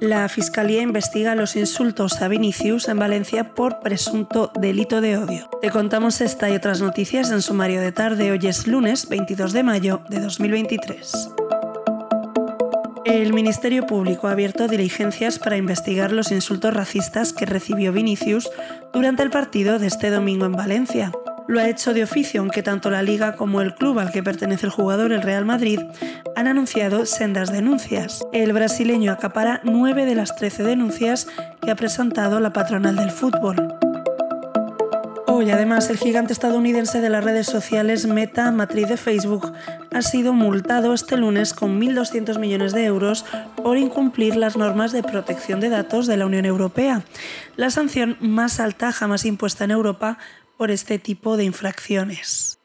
La Fiscalía investiga los insultos a Vinicius en Valencia por presunto delito de odio. Te contamos esta y otras noticias en sumario de tarde. Hoy es lunes 22 de mayo de 2023. El Ministerio Público ha abierto diligencias para investigar los insultos racistas que recibió Vinicius durante el partido de este domingo en Valencia lo ha hecho de oficio, aunque tanto la liga como el club al que pertenece el jugador, el Real Madrid, han anunciado sendas denuncias. El brasileño acapara nueve de las trece denuncias que ha presentado la patronal del fútbol. Hoy, además, el gigante estadounidense de las redes sociales Meta, matriz de Facebook, ha sido multado este lunes con 1.200 millones de euros por incumplir las normas de protección de datos de la Unión Europea, la sanción más alta jamás impuesta en Europa por este tipo de infracciones.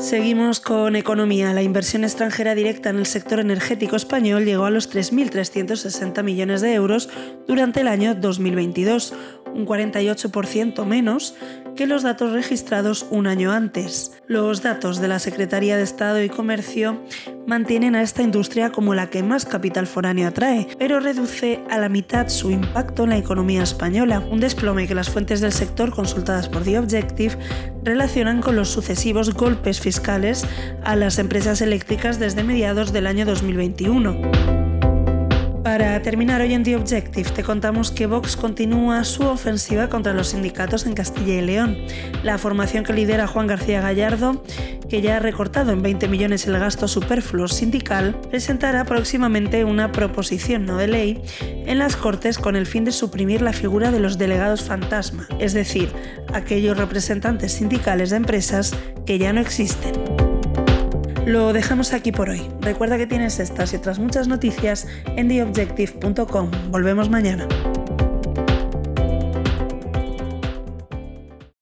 Seguimos con economía. La inversión extranjera directa en el sector energético español llegó a los 3.360 millones de euros durante el año 2022, un 48% menos que los datos registrados un año antes. Los datos de la Secretaría de Estado y Comercio mantienen a esta industria como la que más capital foráneo atrae, pero reduce a la mitad su impacto en la economía española, un desplome que las fuentes del sector consultadas por The Objective relacionan con los sucesivos golpes fiscales a las empresas eléctricas desde mediados del año 2021. Para terminar hoy en The Objective, te contamos que Vox continúa su ofensiva contra los sindicatos en Castilla y León. La formación que lidera Juan García Gallardo, que ya ha recortado en 20 millones el gasto superfluo sindical, presentará próximamente una proposición no de ley en las Cortes con el fin de suprimir la figura de los delegados fantasma, es decir, aquellos representantes sindicales de empresas que ya no existen. Lo dejamos aquí por hoy. Recuerda que tienes estas y otras muchas noticias en theobjective.com. Volvemos mañana.